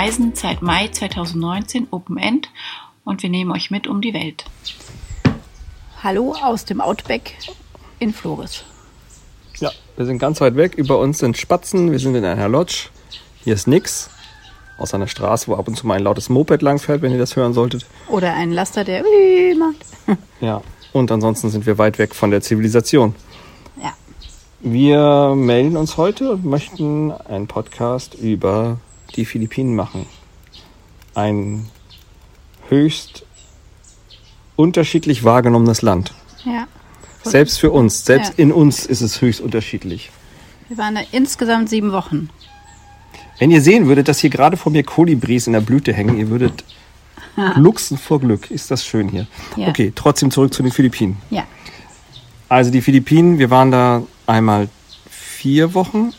reisen seit Mai 2019 Open End und wir nehmen euch mit um die Welt. Hallo aus dem Outback in Flores. Ja, wir sind ganz weit weg. Über uns sind Spatzen. Wir sind in einer Lodge. Hier ist nix. Aus einer Straße, wo ab und zu mal ein lautes Moped langfährt, wenn ihr das hören solltet. Oder ein Laster, der macht. Ja. Und ansonsten sind wir weit weg von der Zivilisation. Ja. Wir melden uns heute und möchten einen Podcast über die Philippinen machen. Ein höchst unterschiedlich wahrgenommenes Land. Ja. Selbst für uns, selbst Ja. in uns ist es höchst unterschiedlich. Wir waren da insgesamt sieben Wochen. Wenn ihr sehen würdet, dass hier gerade vor mir Kolibris in der Blüte hängen, ihr würdet glucksen vor Glück. Ist das schön hier. Ja. Okay, trotzdem zurück zu den Philippinen. Ja. Also die Philippinen, wir waren da einmal vier Wochen,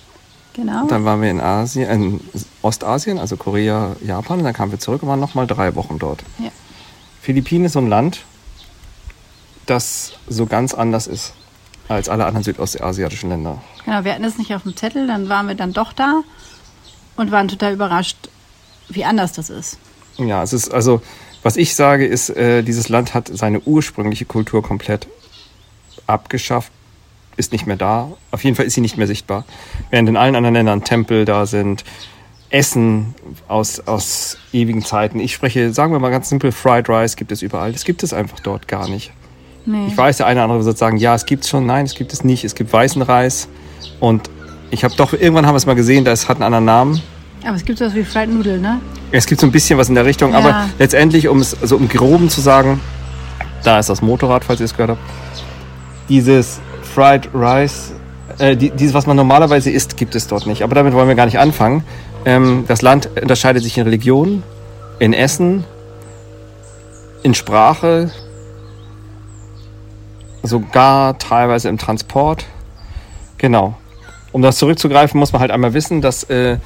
Genau. dann waren wir in Asien, in Ostasien, also Korea, Japan, und dann kamen wir zurück und waren nochmal drei Wochen dort. Ja. Philippinen ist so ein Land, das so ganz anders ist als alle anderen südostasiatischen Länder. Genau, wir hatten es nicht auf dem Zettel, dann waren wir dann doch da und waren total überrascht, wie anders das ist. Ja, es ist also, was ich sage, ist, äh, dieses Land hat seine ursprüngliche Kultur komplett abgeschafft, ist nicht mehr da. Auf jeden Fall ist sie nicht mehr sichtbar. Während in allen anderen Ländern Tempel da sind, Essen aus, aus ewigen Zeiten. Ich spreche, sagen wir mal ganz simpel, Fried Rice gibt es überall. Das gibt es einfach dort gar nicht. Nee. Ich weiß, der eine oder andere wird sagen, ja, es gibt es schon. Nein, es gibt es nicht. Es gibt weißen Reis. Und ich habe doch, irgendwann haben wir es mal gesehen, das hat einen anderen Namen. Aber es gibt sowas wie Fried Noodle, ne? Es gibt so ein bisschen was in der Richtung, Ja. aber letztendlich, um es so im Groben zu sagen, da ist das Motorrad, falls ihr es gehört habt. Dieses Fried Rice, äh, die, dieses, was man normalerweise isst, gibt es dort nicht. Aber damit wollen wir gar nicht anfangen. Ähm, das Land unterscheidet sich in Religion, in Essen, in Sprache, sogar teilweise im Transport. Genau. Um das zurückzugreifen, muss man halt einmal wissen, dass äh,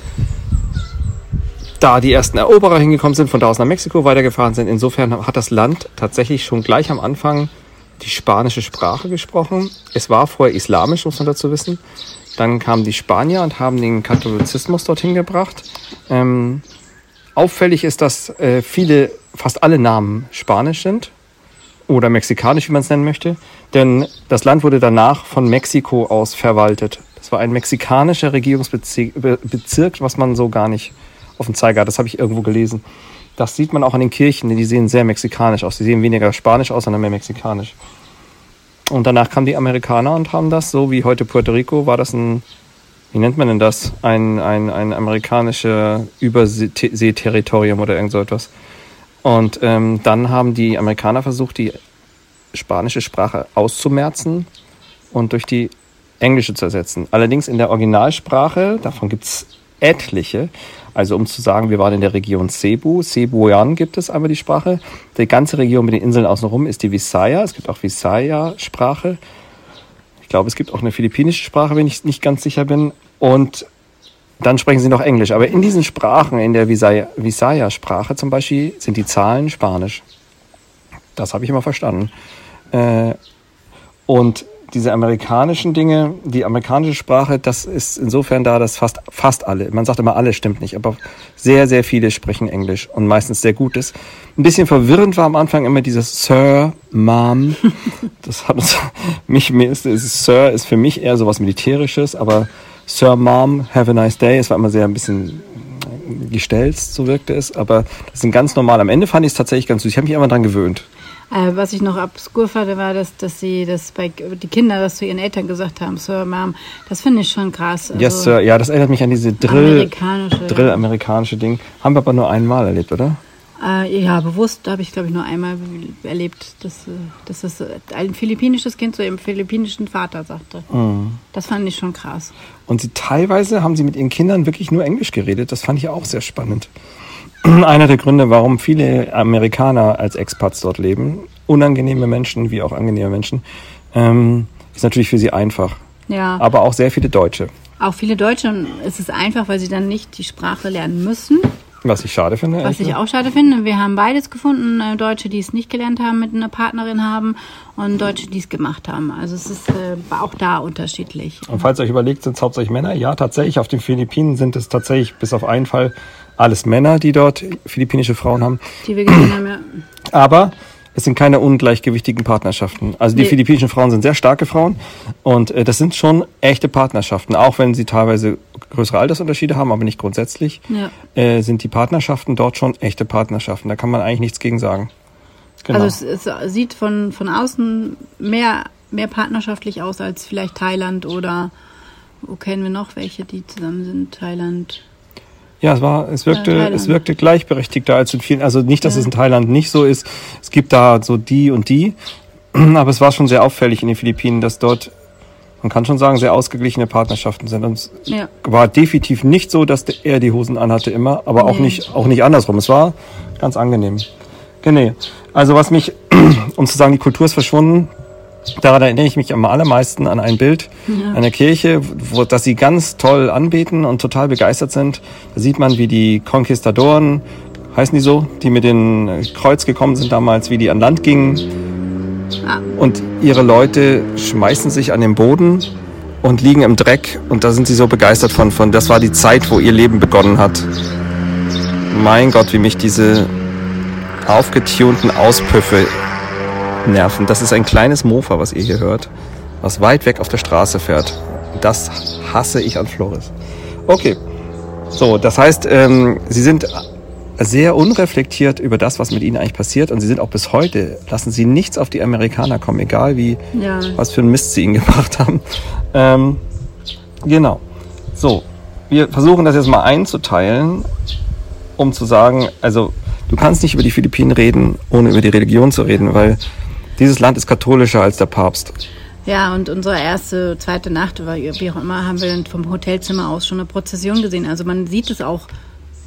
da die ersten Eroberer hingekommen sind, von da aus nach Mexiko weitergefahren sind. Insofern hat das Land tatsächlich schon gleich am Anfang die spanische Sprache gesprochen. Es war vorher islamisch, muss man dazu wissen. Dann kamen die Spanier und haben den Katholizismus dorthin gebracht. Ähm, auffällig ist, dass äh, viele, fast alle Namen spanisch sind oder mexikanisch, wie man es nennen möchte. Denn das Land wurde danach von Mexiko aus verwaltet. Das war ein mexikanischer Regierungsbezirk, Be- Bezirk, was man so gar nicht auf dem Zeiger hat. Das habe ich irgendwo gelesen. Das sieht man auch an den Kirchen, die sehen sehr mexikanisch aus. Die sehen weniger spanisch aus, sondern mehr mexikanisch. Und danach kamen die Amerikaner und haben das, so wie heute Puerto Rico, war das ein, wie nennt man denn das? Ein, ein, ein amerikanischer Überseeterritorium oder irgend so etwas. Und ähm, dann haben die Amerikaner versucht, die spanische Sprache auszumerzen und durch die englische zu ersetzen. Allerdings in der Originalsprache, davon gibt's etliche, also um zu sagen, wir waren in der Region Cebu, Cebuan gibt es einmal die Sprache. Die ganze Region mit den Inseln außenrum ist die Visaya. Es gibt auch Visaya-Sprache. Ich glaube, es gibt auch eine philippinische Sprache, wenn ich nicht ganz sicher bin. Und dann sprechen sie noch Englisch. Aber in diesen Sprachen, in der Visaya- Visaya-Sprache zum Beispiel, sind die Zahlen Spanisch. Das habe ich immer verstanden. Äh, und diese amerikanischen Dinge, die amerikanische Sprache, das ist insofern da, dass fast, fast alle, man sagt immer alle, stimmt nicht, aber sehr, sehr viele sprechen Englisch und meistens sehr Gutes. Ein bisschen verwirrend war am Anfang immer dieses Sir, Mom. Das hat uns, mich, mir ist, ist, Sir ist für mich eher sowas Militärisches, aber Sir, Mom, have a nice day, es war immer sehr ein bisschen gestelzt, so wirkte es, aber das sind ganz normal. Am Ende fand ich es tatsächlich ganz süß. Ich habe mich immer dran gewöhnt. Äh, was ich noch obskur fand, war, dass, dass sie das bei die Kinder das zu ihren Eltern gesagt haben, Sir, Mom. Das finde ich schon krass. Also, yes, Sir. Ja, das erinnert mich an diese Drill, Amerikanische. Drill-amerikanische Ding. Haben wir aber nur einmal erlebt, oder? Äh, ja, bewusst habe ich, glaube ich, nur einmal erlebt, dass, äh, dass das ein philippinisches Kind zu ihrem philippinischen Vater sagte. Mhm. Das fand ich schon krass. Und sie teilweise haben sie mit ihren Kindern wirklich nur Englisch geredet. Das fand ich auch sehr spannend. Einer der Gründe, warum viele Amerikaner als Expats dort leben, unangenehme Menschen wie auch angenehme Menschen, ähm, ist natürlich für sie einfach. Ja. Aber auch sehr viele Deutsche. Auch viele Deutsche, und es ist einfach, weil sie dann nicht die Sprache lernen müssen. Was ich schade finde. Was ich auch schade finde. Wir haben beides gefunden. Äh, Deutsche, die es nicht gelernt haben, mit einer Partnerin haben und Deutsche, die es gemacht haben. Also es ist äh, auch da unterschiedlich. Und falls ihr euch überlegt, sind es hauptsächlich Männer? Ja, tatsächlich. Auf den Philippinen sind es tatsächlich bis auf einen Fall alles Männer, die dort philippinische Frauen haben. Die wir gesehen haben, ja. Aber es sind keine ungleichgewichtigen Partnerschaften. Also die Nee. philippinischen Frauen sind sehr starke Frauen und äh, das sind schon echte Partnerschaften, auch wenn sie teilweise größere Altersunterschiede haben, aber nicht grundsätzlich, Ja. äh, sind die Partnerschaften dort schon echte Partnerschaften. Da kann man eigentlich nichts gegen sagen. Genau. Also es, es sieht von, von außen mehr, mehr partnerschaftlich aus als vielleicht Thailand oder wo kennen wir noch welche, die zusammen sind? Thailand. Ja, es war, es wirkte, Ja, es wirkte gleichberechtigter als in vielen, also nicht, dass Ja. es in Thailand nicht so ist. Es gibt da so die und die, aber es war schon sehr auffällig in den Philippinen, dass dort, man kann schon sagen, sehr ausgeglichene Partnerschaften sind. Und es Ja. war definitiv nicht so, dass er die Hosen anhatte immer, aber auch Nee. nicht, auch nicht andersrum. Es war ganz angenehm. Genau. Also was mich, um zu sagen, die Kultur ist verschwunden, daran erinnere ich mich am allermeisten an ein Bild einer Kirche, wo, das sie ganz toll anbeten und total begeistert sind. Da sieht man, wie die Konquistadoren, heißen die so, die mit dem Kreuz gekommen sind damals, wie die an Land gingen. Ah. Und ihre Leute schmeißen sich an den Boden und liegen im Dreck. Und da sind sie so begeistert von, von, das war die Zeit, wo ihr Leben begonnen hat. Mein Gott, wie mich diese aufgetunten Auspüffe nerven. Das ist ein kleines Mofa, was ihr hier hört, was weit weg auf der Straße fährt. Das hasse ich an Flores. Okay. So, das heißt, ähm, sie sind sehr unreflektiert über das, was mit ihnen eigentlich passiert. Und sie sind auch bis heute, lassen sie nichts auf die Amerikaner kommen, egal wie, Ja. was für einen Mist sie ihnen gebracht haben. Ähm, genau. So, wir versuchen das jetzt mal einzuteilen, um zu sagen, also du kannst nicht über die Philippinen reden, ohne über die Religion zu reden, weil dieses Land ist katholischer als der Papst. Ja, und unsere erste, zweite Nacht, wie auch immer, haben wir vom Hotelzimmer aus schon eine Prozession gesehen. Also man sieht es auch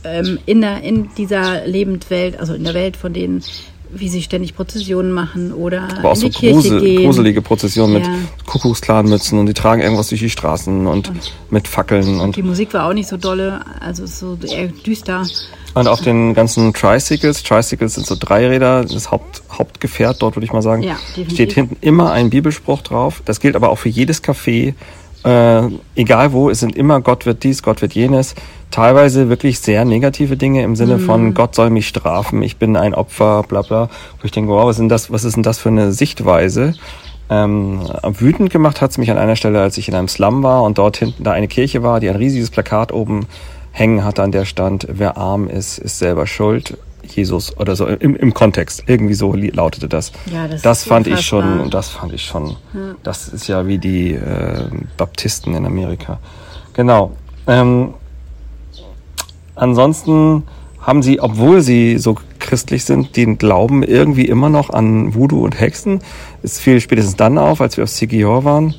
ähm, in, der, in dieser Lebendwelt, also in der Welt von denen, wie sie ständig Prozessionen machen oder Aber auch in so die Kirche grusel, gehen. gruselige Prozessionen mit Ja. Kuckucksklanmützen und die tragen irgendwas durch die Straßen und, mit Fackeln und Die Musik war auch nicht so dolle, also so eher düster. Und auf den ganzen Tricycles, Tricycles sind so Dreiräder, das Haupt, Hauptgefährt dort, würde ich mal sagen, Ja, steht hinten immer ein Bibelspruch drauf. Das gilt aber auch für jedes Café, äh, egal wo, es sind immer Gott wird dies, Gott wird jenes. Teilweise wirklich sehr negative Dinge im Sinne Mhm. von Gott soll mich strafen, ich bin ein Opfer, bla bla. Wo ich denke, wow, was ist denn das, was ist denn das für eine Sichtweise? Ähm, wütend gemacht hat es mich an einer Stelle, als ich in einem Slum war und dort hinten da eine Kirche war, die ein riesiges Plakat oben hängen hatte, an der stand, wer arm ist, ist selber schuld. Jesus oder so im, im Kontext. Irgendwie so lautete das. Ja, das das fand ich schon, das fand ich schon. Das ist ja wie die äh, Baptisten in Amerika. Genau. Ähm, ansonsten haben sie, obwohl sie so christlich sind, den Glauben irgendwie immer noch an Voodoo und Hexen. Es fiel spätestens dann auf, als wir auf Sigior waren.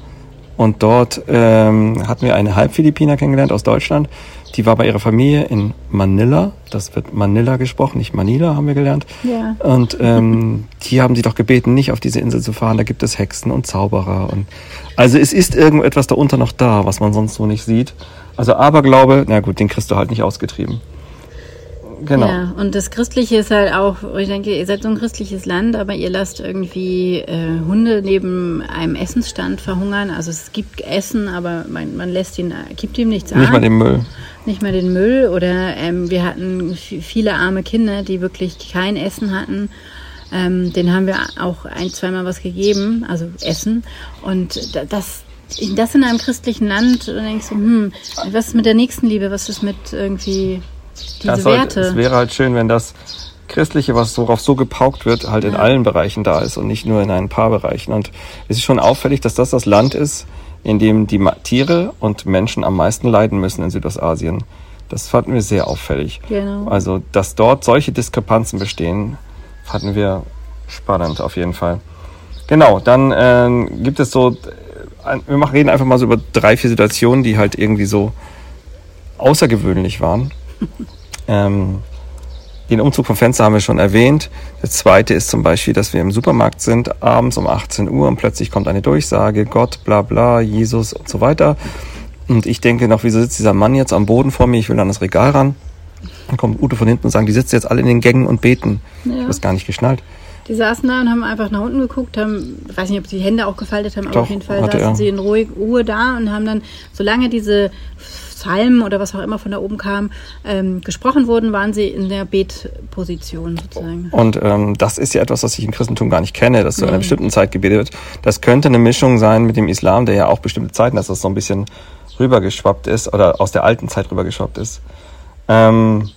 Und dort ähm, hatten wir eine Halbphilippiner kennengelernt aus Deutschland. Die war bei ihrer Familie in Manila. Das wird Manila gesprochen, nicht Manila, haben wir gelernt. Ja. Und ähm, die haben sie doch gebeten, nicht auf diese Insel zu fahren. Da gibt es Hexen und Zauberer. Und also es ist irgendetwas darunter noch da, was man sonst so nicht sieht. Also Aberglaube, na gut, den kriegst du halt nicht ausgetrieben. Genau. Ja, und das Christliche ist halt auch, ich denke, ihr seid so ein christliches Land, aber ihr lasst irgendwie äh, Hunde neben einem Essensstand verhungern. Also es gibt Essen, aber man, man lässt ihn, gibt ihm nichts Nicht an. mal den Müll. nicht mal den Müll oder ähm, wir hatten viele arme Kinder, die wirklich kein Essen hatten. Ähm, denen haben wir auch ein, zweimal was gegeben, also Essen. Und da- das, das in einem christlichen Land, denke ich so, hm, was ist mit der Nächstenliebe, was ist mit irgendwie diese sollte, Werte? es wäre halt schön, wenn das Christliche, was worauf so gepaukt wird, halt in allen Bereichen da ist und nicht nur in ein paar Bereichen. Und es ist schon auffällig, dass das das Land ist, in dem die Tiere und Menschen am meisten leiden müssen in Südostasien. Das fanden wir sehr auffällig. Genau. Also, dass dort solche Diskrepanzen bestehen, fanden wir spannend auf jeden Fall. Genau, dann ähm, gibt es so, äh, wir machen, reden einfach mal so über drei, vier Situationen, die halt irgendwie so außergewöhnlich waren. Ähm, den Umzug vom Fenster haben wir schon erwähnt. Das zweite ist zum Beispiel, dass wir im Supermarkt sind, abends um 18 Uhr und plötzlich kommt eine Durchsage, Gott, bla bla, Jesus und so weiter. Und ich denke noch, wieso sitzt dieser Mann jetzt am Boden vor mir? Ich will an das Regal ran. Dann kommt Ute von hinten und sagen, die sitzen jetzt alle in den Gängen und beten. Ja. Ich habe das gar nicht geschnallt. Die saßen da und haben einfach nach unten geguckt, haben, ich weiß nicht, ob sie die Hände auch gefaltet haben, aber Doch, auf jeden Fall saßen er. sie in ruhig, Ruhe da und haben dann, solange diese Psalmen oder was auch immer von da oben kam, ähm, gesprochen wurden, waren sie in der Betposition sozusagen. Und ähm, das ist ja etwas, was ich im Christentum gar nicht kenne, dass zu einer Nee. bestimmten Zeit gebetet wird. Das könnte eine Mischung sein mit dem Islam, der ja auch bestimmte Zeiten, dass das so ein bisschen rübergeschwappt ist oder aus der alten Zeit rübergeschwappt ist. Ähm,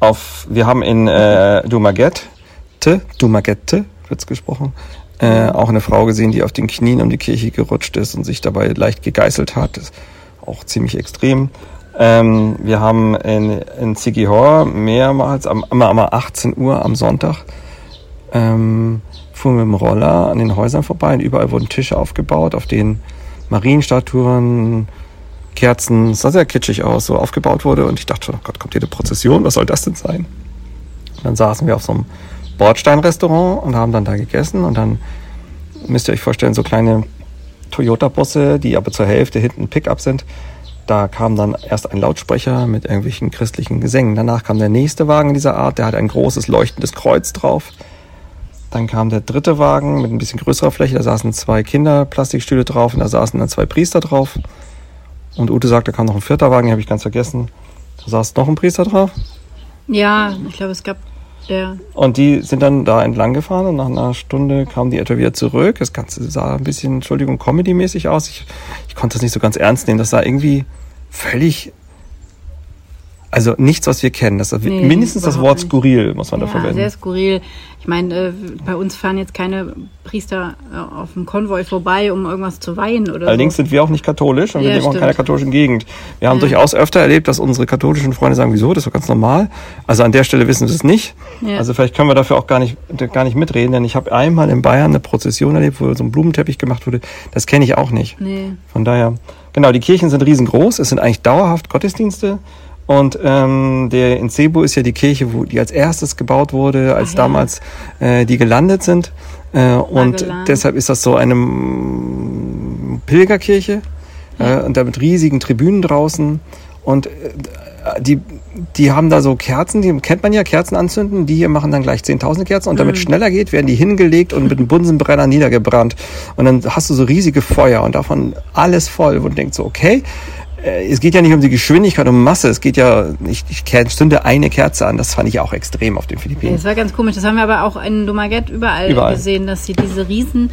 auf, wir haben in äh, Dumaguete, Dumaguete wird's gesprochen, äh, auch eine Frau gesehen, die auf den Knien um die Kirche gerutscht ist und sich dabei leicht gegeißelt hat. Das auch ziemlich extrem. Ähm, wir haben in, in Sigihor mehrmals am, immer am 18 Uhr am Sonntag ähm, fuhren wir mit dem Roller an den Häusern vorbei und überall wurden Tische aufgebaut, auf denen Marienstatuen, Kerzen, sah sehr kitschig aus, so aufgebaut wurde und ich dachte schon, oh Gott, kommt hier eine Prozession, was soll das denn sein? Und dann saßen wir auf so einem Bordsteinrestaurant und haben dann da gegessen und dann müsst ihr euch vorstellen, so kleine Toyota-Busse, die aber zur Hälfte hinten Pickup sind. Da kam dann erst ein Lautsprecher mit irgendwelchen christlichen Gesängen. Danach kam der nächste Wagen dieser Art, der hat ein großes leuchtendes Kreuz drauf. Dann kam der dritte Wagen mit ein bisschen größerer Fläche, da saßen zwei Kinderplastikstühle drauf und da saßen dann zwei Priester drauf. Und Ute sagt, da kam noch ein vierter Wagen, den habe ich ganz vergessen. Da saß noch ein Priester drauf. Ja, ich glaube, es gab der Und die sind dann da entlang gefahren und nach einer Stunde kamen die etwa wieder zurück. Das Ganze sah ein bisschen, Entschuldigung, Comedy-mäßig aus. Ich, ich konnte das nicht so ganz ernst nehmen. Das sah irgendwie völlig, also nichts, was wir kennen. Das, Nee, mindestens das Wort nicht. skurril muss man da ja, verwenden. sehr skurril. Ich meine, äh, bei uns fahren jetzt keine Priester äh, auf dem Konvoi vorbei, um irgendwas zu weihen oder Allerdings so. sind wir auch nicht katholisch und wir Ja, leben auch in keiner katholischen Gegend. Wir haben Ja. durchaus öfter erlebt, dass unsere katholischen Freunde sagen, wieso, das ist doch ganz normal. Also an der Stelle wissen wir es nicht. Also vielleicht können wir dafür auch gar nicht, gar nicht mitreden, denn ich habe einmal in Bayern eine Prozession erlebt, wo so ein Blumenteppich gemacht wurde. Das kenne ich auch nicht. Nee. Von daher, genau, die Kirchen sind riesengroß, es sind eigentlich dauerhaft Gottesdienste. Und ähm, der in Cebu ist ja die Kirche, wo die als erstes gebaut wurde, als Ach ja. damals äh, die gelandet sind. Äh, und deshalb ist das so eine Pilgerkirche äh, und da mit riesigen Tribünen draußen. Und äh, die, die haben da so Kerzen, die kennt man ja, Kerzen anzünden. Die hier machen dann gleich 10.000 Kerzen. Und damit es schneller geht, werden die hingelegt und mit einem Bunsenbrenner niedergebrannt. Und dann hast du so riesige Feuer und davon alles voll. Und denkt so, okay, äh, es geht ja nicht um die Geschwindigkeit, um Masse. Es geht ja, ich, ich zünde eine Kerze an. Das fand ich auch extrem auf den Philippinen. das war ganz komisch. Das haben wir aber auch in Dumaguete überall, Überall. gesehen, dass sie diese riesen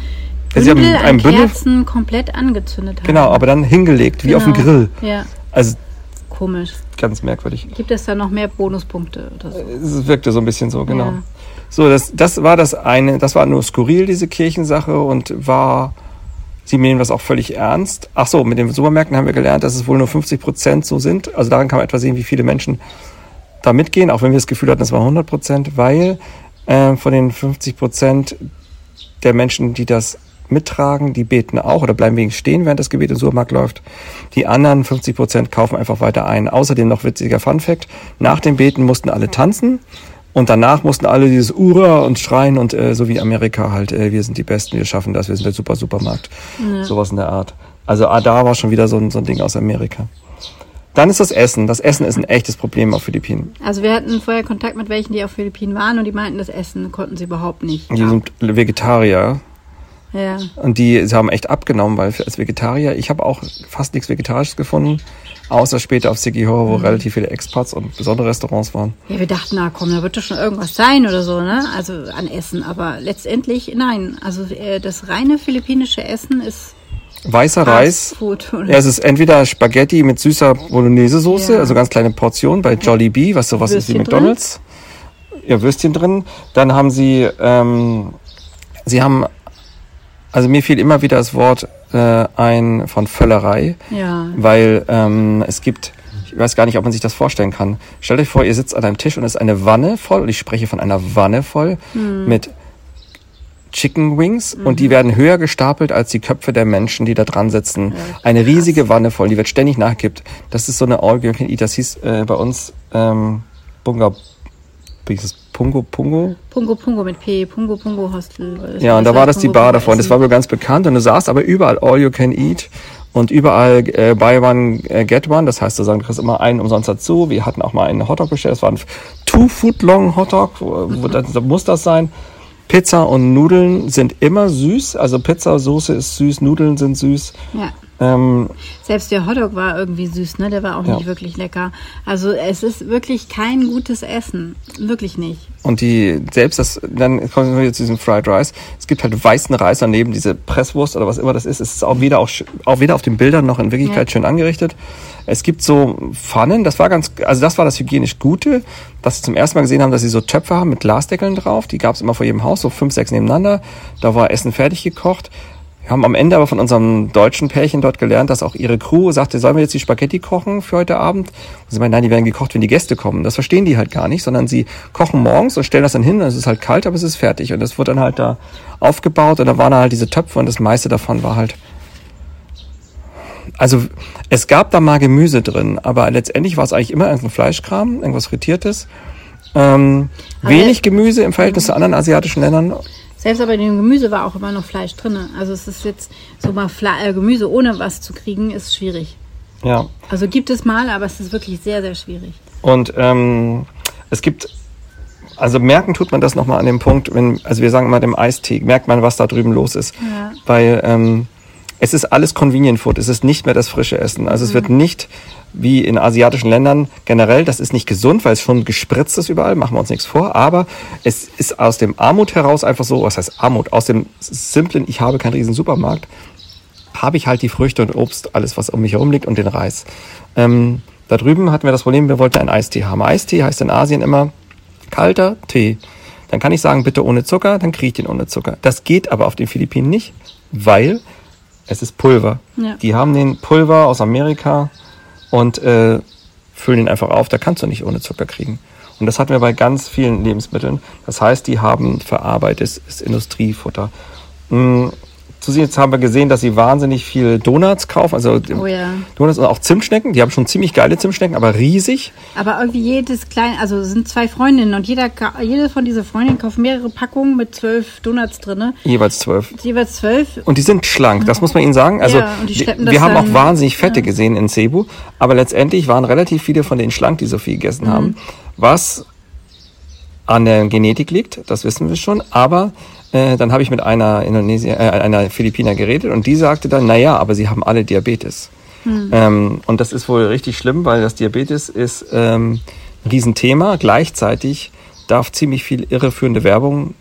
Ja, sie haben Bündel ein Bündel- Kerzen komplett angezündet haben. Genau, aber dann hingelegt, wie auf dem Genau. Grill. Ja, Also komisch. ganz merkwürdig. Gibt es da noch mehr Bonuspunkte oder so? Es wirkte so ein bisschen so, genau. Ja. So, das, das war das eine, das war nur skurril, diese Kirchensache, und war, sie nehmen das auch völlig ernst. Ach so, mit den Supermärkten haben wir gelernt, dass es wohl nur 50 Prozent so sind. Also daran kann man etwa sehen, wie viele Menschen da mitgehen, auch wenn wir das Gefühl hatten, es war 100 Prozent, weil äh, von den 50 Prozent der Menschen, die das mittragen, die beten auch oder bleiben wenigstens stehen, während das Gebet im Supermarkt läuft. Die anderen 50 Prozent kaufen einfach weiter ein. Außerdem noch witziger Funfact, nach dem Beten mussten alle tanzen und danach mussten alle dieses Ura und schreien und äh, so wie Amerika halt, äh, wir sind die Besten, wir schaffen das, wir sind der super Supermarkt. Sowas in der Art. Also ah, da war schon wieder so ein, so ein Ding aus Amerika. Dann ist das Essen. Das Essen ist ein echtes Problem auf Philippinen. Also wir hatten vorher Kontakt mit welchen, die auf Philippinen waren und die meinten, das Essen konnten sie überhaupt nicht. Die sind Vegetarier Ja. Und die sie haben echt abgenommen, weil als Vegetarier, ich habe auch fast nichts Vegetarisches gefunden, außer später auf Sigihor, wo relativ viele Expats und besondere Restaurants waren. Ja, wir dachten, na komm, da wird doch schon irgendwas sein oder so, ne? Also an Essen. Aber letztendlich, nein. Also äh, das reine philippinische Essen ist Weißer Reis. Food. Ja, es ist entweder Spaghetti mit süßer Bolognese-Soße, Ja. also ganz kleine Portionen bei Jollibee, was sowas ist wie Würstchen McDonalds. Ja, Würstchen drin. Dann haben sie, ähm, sie haben, also mir fiel immer wieder das Wort äh, ein von Völlerei. Ja. weil ähm, es gibt, ich weiß gar nicht, ob man sich das vorstellen kann. Stellt euch vor, ihr sitzt an einem Tisch und es ist eine Wanne voll, und ich spreche von einer Wanne voll mit Chicken Wings und die werden höher gestapelt als die Köpfe der Menschen, die da dran sitzen. eine riesige Wanne voll, die wird ständig nachgekippt. Das ist so eine All You Can Eat. Das hieß äh, bei uns ähm, Bunga, wie hieß es? Pungo Pungo? Pungo Pungo mit P. Pungo Pungo Hostel. Ja, und da war das die Pungo Bar Pungo davon. Das war wohl ganz bekannt und du saßt aber überall All You Can Eat Und überall äh, buy one, äh, get one. Das heißt, du sagst, du kriegst immer einen umsonst dazu. Wir hatten auch mal einen Hotdog bestellt. Das war ein Two-Foot-Long Hotdog. Wo, wo, das, muss das sein. Pizza und Nudeln sind immer süß. Also Pizzasoße ist süß, Nudeln sind süß. Ja. Ähm, Selbst der Hotdog war irgendwie süß, ne? Der war auch Ja. nicht wirklich lecker. Also es ist wirklich kein gutes Essen. Wirklich nicht. Und die, selbst das, dann kommen wir zu diesem Fried Rice. Es gibt halt weißen Reis daneben, diese Presswurst oder was immer das ist. Es ist auch weder, auch, auch weder auf den Bildern noch in Wirklichkeit Ja. schön angerichtet. Es gibt so Pfannen, das war ganz, also das war das hygienisch Gute, dass sie zum ersten Mal gesehen haben, dass sie so Töpfe haben mit Glasdeckeln drauf. Die gab es immer vor jedem Haus, so fünf, sechs nebeneinander. Da war Essen fertig gekocht. Wir haben am Ende aber von unserem deutschen Pärchen dort gelernt, dass auch ihre Crew sagte, sollen wir jetzt die Spaghetti kochen für heute Abend? Und sie meinen, nein, die werden gekocht, wenn die Gäste kommen. Das verstehen die halt gar nicht, sondern sie kochen morgens und stellen das dann hin, und es ist halt kalt, aber es ist fertig. Und das wird dann halt da aufgebaut und da waren halt diese Töpfe und das meiste davon war halt also es gab da mal Gemüse drin, aber letztendlich war es eigentlich immer irgendein Fleischkram, irgendwas Frittiertes. Ähm, wenig Gemüse im Verhältnis zu anderen asiatischen Ländern. Selbst aber in dem Gemüse war auch immer noch Fleisch drin. Also es ist jetzt so mal Fle äh, Gemüse ohne was zu kriegen, ist schwierig. Ja. Also gibt es mal, aber es ist wirklich sehr, sehr schwierig. Und ähm, es gibt, also merken tut man das nochmal an dem Punkt, wenn, also wir sagen immer dem Eistee, merkt man, was da drüben los ist. Ja. Weil ähm, es ist alles Convenient Food, es ist nicht mehr das frische Essen. Also es wird nicht wie in asiatischen Ländern generell, das ist nicht gesund, weil es schon gespritzt ist überall, machen wir uns nichts vor, aber es ist aus dem Armut heraus einfach so, was heißt Armut, aus dem simplen, ich habe keinen riesen Supermarkt, habe ich halt die Früchte und Obst, alles was um mich herum liegt und den Reis. Ähm, da drüben hatten wir das Problem, wir wollten einen Eistee haben. Eistee heißt in Asien immer kalter Tee. Dann kann ich sagen, bitte ohne Zucker, dann kriege ich den ohne Zucker. Das geht aber auf den Philippinen nicht, weil es ist Pulver. Ja. Die haben den Pulver aus Amerika und äh, füllen ihn einfach auf. Da kannst du nicht ohne Zucker kriegen. Und das hatten wir bei ganz vielen Lebensmitteln. Das heißt, die haben verarbeitetes Industriefutter. Mm, Zusätzlich haben wir gesehen, dass sie wahnsinnig viel Donuts kaufen, also Oh ja. Donuts und auch Zimtschnecken. Die haben schon ziemlich geile Zimtschnecken, aber riesig. Aber irgendwie jedes kleine, also es sind zwei Freundinnen und jeder, jede von diesen Freundinnen kauft mehrere Packungen mit zwölf Donuts drinne. Jeweils zwölf. Jeweils zwölf. Und die sind schlank, das muss man ihnen sagen. Also Ja, und die wir, haben auch wahnsinnig fette gesehen in Cebu, aber letztendlich waren relativ viele von denen schlank, die so viel gegessen Mhm. haben. Was an der Genetik liegt, das wissen wir schon, aber äh, dann habe ich mit einer Indonesier, äh, einer Philippiner geredet und die sagte dann, na ja, aber sie haben alle Diabetes. Hm. Ähm, und das ist wohl richtig schlimm, weil das Diabetes ist ähm, ein Riesenthema. Gleichzeitig darf ziemlich viel irreführende Werbung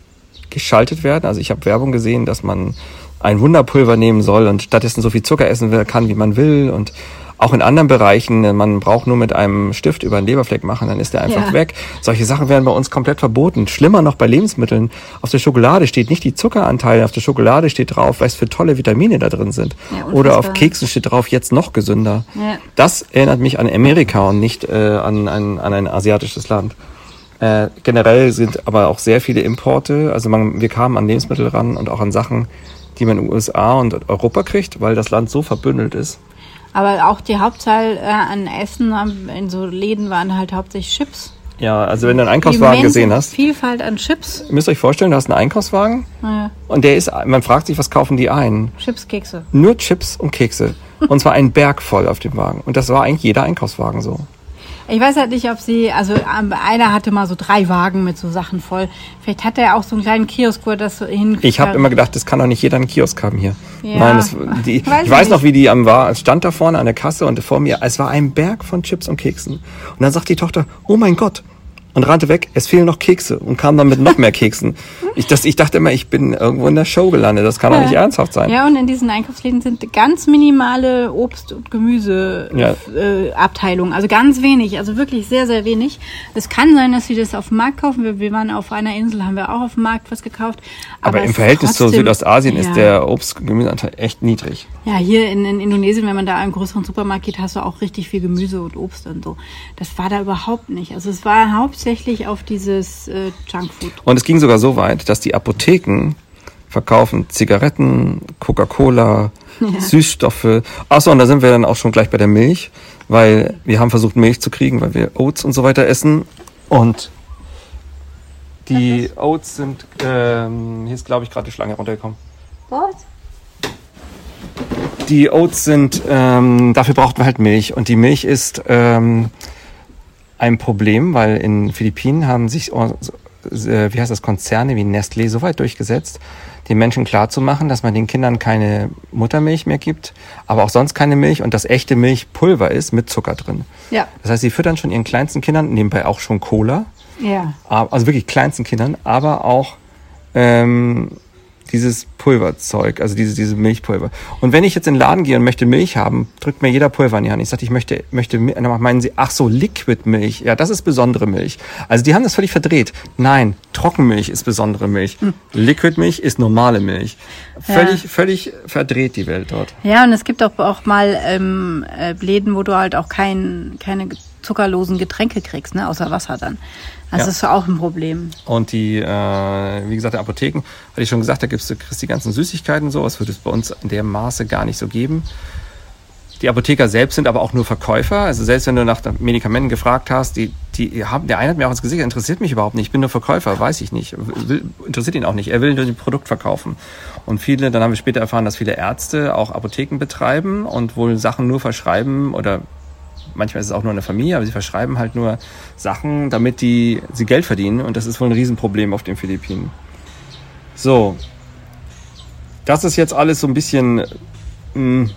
geschaltet werden. Also ich habe Werbung gesehen, dass man ein Wunderpulver nehmen soll und stattdessen so viel Zucker essen kann, wie man will. Und auch in anderen Bereichen, äh, man braucht nur mit einem Stift über einen Leberfleck machen, dann ist der einfach Ja. weg. Solche Sachen werden bei uns komplett verboten. Schlimmer noch bei Lebensmitteln. Auf der Schokolade steht nicht die Zuckeranteile, auf der Schokolade steht drauf, was für tolle Vitamine da drin sind. Ja, Oder auf. Keksen steht drauf, jetzt noch gesünder. Ja. Das erinnert mich an Amerika und nicht äh, an, ein, an ein asiatisches Land. Äh, generell sind aber auch sehr viele Importe, also man, wir kamen an Lebensmittel ran und auch an Sachen, die man in den USA und Europa kriegt, weil das Land so verbündelt ist. Aber auch die Hauptzahl äh, an Essen in so Läden waren halt hauptsächlich Chips. Ja, also wenn du einen Einkaufswagen Immense gesehen hast, Vielfalt an Chips. ihr müsst euch vorstellen, du hast einen Einkaufswagen Naja, und der ist, man fragt sich, was kaufen die ein? Chips, Kekse. Nur Chips und Kekse. Und zwar ein Berg voll auf dem Wagen. Und das war eigentlich jeder Einkaufswagen so. Ich weiß halt nicht, ob sie, also ähm, einer hatte mal so drei Wagen mit so Sachen voll. Vielleicht hat er auch so einen kleinen Kiosk, wo er das so hin. Ich habe immer gedacht, das kann doch nicht jeder einen Kiosk haben hier. Ja. Nein, das, die, Weiß ich weiß ich noch, nicht. wie die am war, es stand da vorne an der Kasse und vor mir, es war ein Berg von Chips und Keksen. Und dann sagt die Tochter, oh mein Gott. Und rannte weg, es fehlen noch Kekse und kam dann mit noch mehr Keksen. Ich, das, ich dachte immer, ich bin irgendwo in der Show gelandet. Das kann doch nicht ernsthaft sein. Ja, und in diesen Einkaufsläden sind ganz minimale Obst- und Gemüseabteilungen. Ja. Äh, also ganz wenig, also wirklich sehr, sehr wenig. Es kann sein, dass sie das auf dem Markt kaufen. Wir, wir waren auf einer Insel, haben wir auch auf dem Markt was gekauft. Aber, es im Verhältnis zu trotzdem- Südostasien ja. ist der Obst- und Gemüseanteil echt niedrig. Ja, hier in, in Indonesien, wenn man da in einen größeren Supermarkt geht, hast du auch richtig viel Gemüse und Obst und so. Das war da überhaupt nicht. Also es war hauptsächlich auf dieses äh, Junkfood. Und es ging sogar so weit, dass die Apotheken verkaufen Zigaretten, Coca-Cola, Süßstoffe. Achso, und da sind wir dann auch schon gleich bei der Milch, weil wir haben versucht, Milch zu kriegen, weil wir Oats und so weiter essen. Und die Oats sind, ähm, hier ist glaube ich gerade die Schlange runtergekommen. Was? die Oats sind, ähm, dafür braucht man halt Milch. Und die Milch ist ähm, ein Problem, weil in Philippinen haben sich, äh, wie heißt das, Konzerne wie Nestlé so weit durchgesetzt, den Menschen klarzumachen, dass man den Kindern keine Muttermilch mehr gibt, aber auch sonst keine Milch und dass echte Milch Pulver ist mit Zucker drin. Ja. Das heißt, sie füttern schon ihren kleinsten Kindern, nebenbei auch schon Cola, Ja. also wirklich kleinsten Kindern, aber auch ähm, dieses Pulverzeug, also diese, diese Milchpulver. Und wenn ich jetzt in den Laden gehe und möchte Milch haben, drückt mir jeder Pulver in die Hand. Ich sage, ich möchte, möchte, dann meinen sie, ach so, Liquid-Milch. Ja, das ist besondere Milch. Also die haben das völlig verdreht. Nein, Trockenmilch ist besondere Milch. Liquid-Milch ist normale Milch. Völlig, völlig verdreht die Welt dort. Ja, und es gibt auch, auch mal ähm, äh, Läden, wo du halt auch kein, keine zuckerlosen Getränke kriegst, ne? außer Wasser dann. Also Ja. das ist auch ein Problem. Und die, äh, wie gesagt, in Apotheken, hatte ich schon gesagt, da gibt's, du kriegst die ganzen Süßigkeiten und so. Das würde es bei uns in dem Maße gar nicht so geben. Die Apotheker selbst sind aber auch nur Verkäufer. Also selbst wenn du nach Medikamenten gefragt hast, die, die haben, der eine hat mir auch ins Gesicht, interessiert mich überhaupt nicht. Ich bin nur Verkäufer, weiß ich nicht. Will, interessiert ihn auch nicht. Er will nur ein Produkt verkaufen. Und viele, dann haben wir später erfahren, dass viele Ärzte auch Apotheken betreiben und wohl Sachen nur verschreiben oder manchmal ist es auch nur eine Familie, aber sie verschreiben halt nur Sachen, damit die, sie Geld verdienen. Und das ist wohl ein Riesenproblem auf den Philippinen. So. Das ist jetzt alles so ein bisschen mh,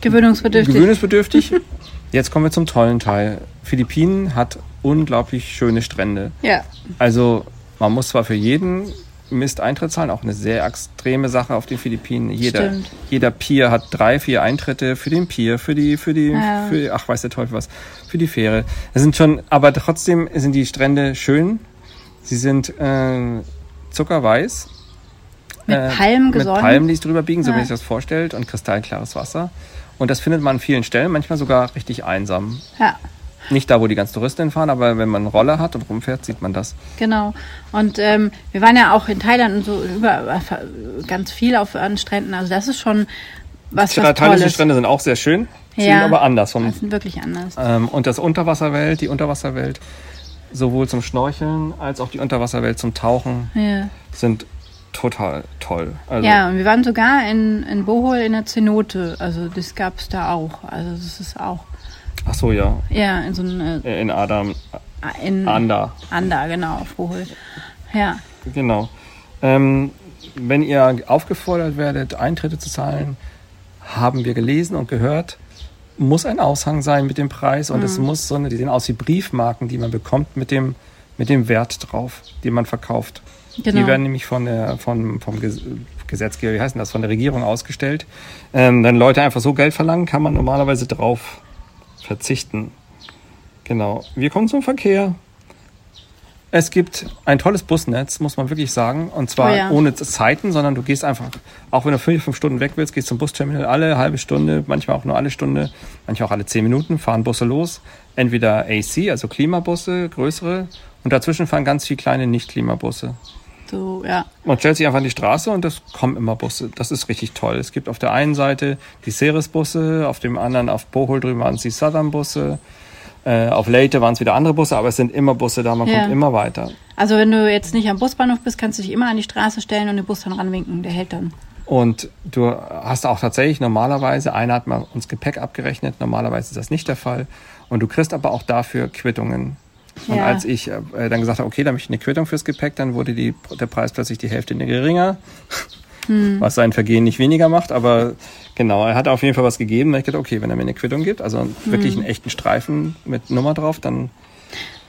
Gewöhnungsbedürftig. gewöhnungsbedürftig. Jetzt kommen wir zum tollen Teil. Philippinen hat unglaublich schöne Strände. ja. Also man muss zwar für jeden Mist Eintritt zahlen, auch eine sehr extreme Sache auf den Philippinen. Jeder, Stimmt. jeder Pier hat drei, vier Eintritte für den Pier, für die, für die, Ja. für, ach weiß der Teufel was, für die Fähre. Es sind schon, aber trotzdem sind die Strände schön. Sie sind äh, zuckerweiß. Mit Äh, Palmen Mit gesäumt. Palmen, die sich drüber biegen, so wie Ja. man sich das vorstellt, und kristallklares Wasser. Und das findet man an vielen Stellen, manchmal sogar richtig einsam. Ja, Nicht da, wo die ganzen Touristen hinfahren, aber wenn man eine Rolle hat und rumfährt, sieht man das. genau. Und ähm, wir waren ja auch in Thailand und so über ganz viel auf an Stränden. Also das ist schon was, was Thailändische Tolles. Strände sind auch sehr schön, Ja. sind aber anders. Vom, sind wirklich anders. ähm, und das Unterwasserwelt, die Unterwasserwelt, sowohl zum Schnorcheln als auch die Unterwasserwelt zum Tauchen, Ja. sind total toll. Also, Ja, und wir waren sogar in, in Bohol in der Zenote. Also das gab es da auch. Also das ist auch, Ach so, ja, ja, in so einem, äh, in Adam, äh, in Anda, Anda, genau, auf Bohol. Ja, genau. Ähm, wenn ihr aufgefordert werdet, Eintritte zu zahlen, haben wir gelesen und gehört, muss ein Aushang sein mit dem Preis und Mhm. es muss so eine, die sehen aus wie Briefmarken, die man bekommt mit dem, mit dem Wert drauf, den man verkauft. genau. Die werden nämlich von der, von, vom Ges- Gesetzgeber, wie heißt denn das, von der Regierung ausgestellt. Ähm, wenn Leute einfach so Geld verlangen, kann man normalerweise drauf verzichten. Genau. Wir kommen zum Verkehr. Es gibt ein tolles Busnetz, muss man wirklich sagen. Und zwar Oh ja. ohne Zeiten, sondern du gehst einfach, auch wenn du fünf, fünf Stunden weg willst, gehst zum Busterminal alle halbe Stunde, manchmal auch nur alle Stunde, manchmal auch alle zehn Minuten fahren Busse los. Entweder AC, also Klimabusse, größere, und dazwischen fahren ganz viele kleine Nicht-Klimabusse. So, ja. Man stellt sich einfach an die Straße und es kommen immer Busse. Das ist richtig toll. Es gibt auf der einen Seite die Ceres-Busse, auf dem anderen, auf Bohol drüben waren es die Southern-Busse. Äh, auf Leyte waren es wieder andere Busse, aber es sind immer Busse da, man Ja. kommt immer weiter. Also wenn du jetzt nicht am Busbahnhof bist, kannst du dich immer an die Straße stellen und den Bus dann ranwinken. Der hält dann. Und du hast auch tatsächlich normalerweise, einer hat mal uns Gepäck abgerechnet, normalerweise ist das nicht der Fall. Und du kriegst aber auch dafür Quittungen. Und Ja. als ich äh, dann gesagt habe, okay, dann möchte ich eine Quittung fürs Gepäck, dann wurde die, der Preis plötzlich die Hälfte geringer, Hm. was sein Vergehen nicht weniger macht. Aber genau, er hat auf jeden Fall was gegeben. Da ich gedacht, okay, wenn er mir eine Quittung gibt, also wirklich Hm. einen echten Streifen mit Nummer drauf, dann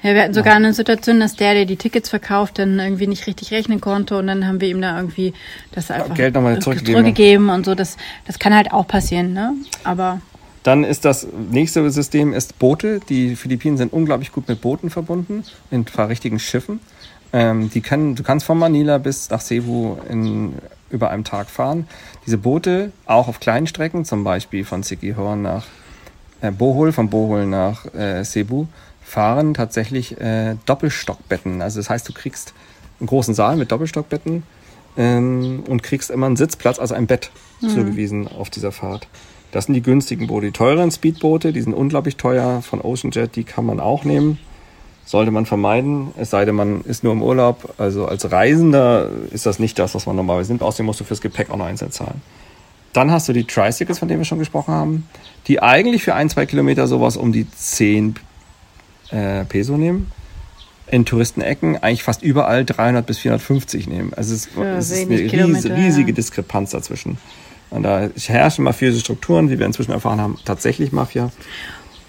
Ja, wir hatten sogar eine Situation, dass der, der die Tickets verkauft, dann irgendwie nicht richtig rechnen konnte und dann haben wir ihm da irgendwie das einfach Geld nochmal zurückgegeben. zurückgegeben und so. Das, das kann halt auch passieren, ne? Aber Dann ist das nächste System ist Boote. Die Philippinen sind unglaublich gut mit Booten verbunden, in zwar richtigen Schiffen. Ähm, die können, du kannst von Manila bis nach Cebu in über einem Tag fahren. Diese Boote, auch auf kleinen Strecken, zum Beispiel von Siquijor nach äh, Bohol, von Bohol nach äh, Cebu, fahren tatsächlich äh, Doppelstockbetten. Also das heißt, du kriegst einen großen Saal mit Doppelstockbetten ähm, und kriegst immer einen Sitzplatz, also ein Bett zugewiesen auf dieser Fahrt. Das sind die günstigen Boote. Die teuren Speedboote, die sind unglaublich teuer von OceanJet, die kann man auch nehmen. Sollte man vermeiden, es sei denn, man ist nur im Urlaub. Also als Reisender ist das nicht das, was man normalerweise nimmt. Außerdem musst du fürs Gepäck auch noch einzeln zahlen. Dann hast du die Tricycles, von denen wir schon gesprochen haben, die eigentlich für ein, zwei Kilometer sowas um die 10 äh, Peso nehmen. In Touristenecken eigentlich fast überall 300 bis 450 nehmen. Also es, es ist eine riesige ja. Diskrepanz dazwischen. Und da herrschen mafiöse Strukturen, wie wir inzwischen erfahren haben, tatsächlich Mafia.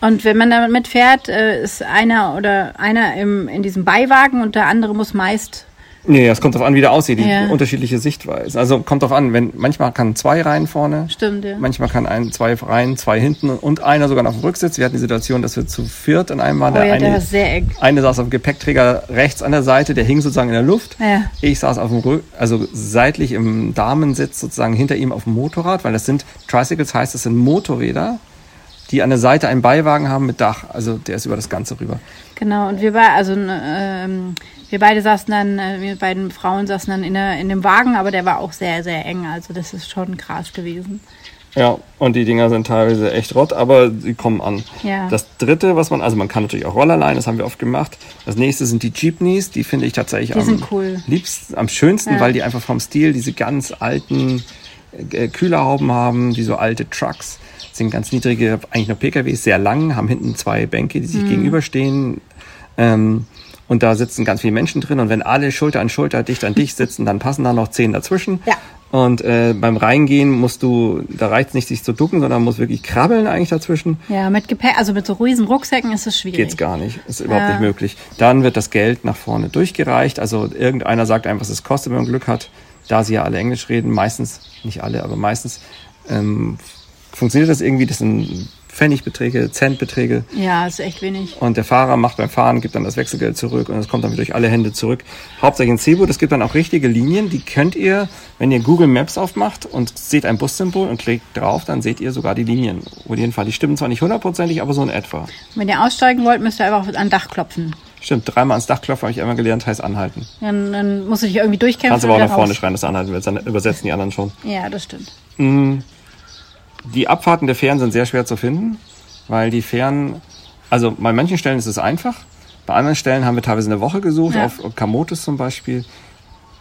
Und wenn man damit mitfährt, äh, ist einer oder einer im, in diesem Beiwagen und der andere muss meist. Nee, es kommt darauf an, wie der aussieht, die Ja. unterschiedliche Sichtweise. Also kommt darauf an, wenn manchmal kann zwei Reihen vorne, Stimmt, ja. manchmal kann ein, zwei Reihen, zwei hinten und einer sogar noch auf dem Rücksitz. Wir hatten die Situation, dass wir zu viert in einem waren. Oh ja, der eine, ist sehr eng. eine saß auf dem Gepäckträger rechts an der Seite, der hing sozusagen in der Luft. Ja. Ich saß auf dem Rück, also seitlich im Damensitz sozusagen hinter ihm auf dem Motorrad, weil das sind Tricycles heißt, das sind Motorräder, die an der Seite einen Beiwagen haben mit Dach. Also der ist über das Ganze rüber. Genau, und wir war, also ähm, wir beide saßen dann, äh, wir beiden Frauen saßen dann in, der, in dem Wagen, aber der war auch sehr, sehr eng. Also das ist schon krass gewesen. Ja, und die Dinger sind teilweise echt rott, aber sie kommen an. Ja. Das dritte, was man, also man kann natürlich auch Roller leihen, das haben wir oft gemacht. Das nächste sind die Jeepneys, die finde ich tatsächlich Die am cool. liebsten, am schönsten, Ja. weil die einfach vom Stil diese ganz alten äh, Kühlerhauben haben, wie so alte Trucks. Das sind ganz niedrige, eigentlich nur PKWs, sehr lang, haben hinten zwei Bänke, die Mhm. sich gegenüberstehen. Ähm, und da sitzen ganz viele Menschen drin. Und wenn alle Schulter an Schulter dicht an dich sitzen, dann passen da noch zehn dazwischen. Ja. Und äh, beim Reingehen musst du, da reicht es nicht, sich zu ducken, sondern man muss wirklich krabbeln eigentlich dazwischen. Ja, mit Gepäck, also mit so riesen Rucksäcken ist es schwierig. Geht's gar nicht. Ist überhaupt Ja. nicht möglich. Dann wird das Geld nach vorne durchgereicht. Also irgendeiner sagt einem, was es kostet, wenn man Glück hat. Da sie ja alle Englisch reden, meistens, nicht alle, aber meistens ähm, funktioniert das irgendwie. Das sind Pfennigbeträge, Centbeträge. Ja, ist echt wenig. Und der Fahrer macht beim Fahren, gibt dann das Wechselgeld zurück und es kommt dann wieder durch alle Hände zurück. Hauptsächlich in Cebu, das gibt dann auch richtige Linien, die könnt ihr, wenn ihr Google Maps aufmacht und seht ein Bussymbol und klickt drauf, dann seht ihr sogar die Linien. Auf jeden Fall, die stimmen zwar nicht hundertprozentig, aber so in etwa. Wenn ihr aussteigen wollt, müsst ihr einfach an Dach klopfen. Stimmt, dreimal ans Dach klopfen habe ich einmal gelernt, heißt anhalten. Dann, dann musst du dich irgendwie durchkämpfen. Kannst aber auch nach vorne raus. schreien, dass du anhalten willst, dann übersetzen die anderen schon. Ja, das stimmt. Die Abfahrten der Fähren sind sehr schwer zu finden, weil die Fähren, also bei manchen Stellen ist es einfach, bei anderen Stellen haben wir teilweise eine Woche gesucht, Ja. auf Kamotes zum Beispiel.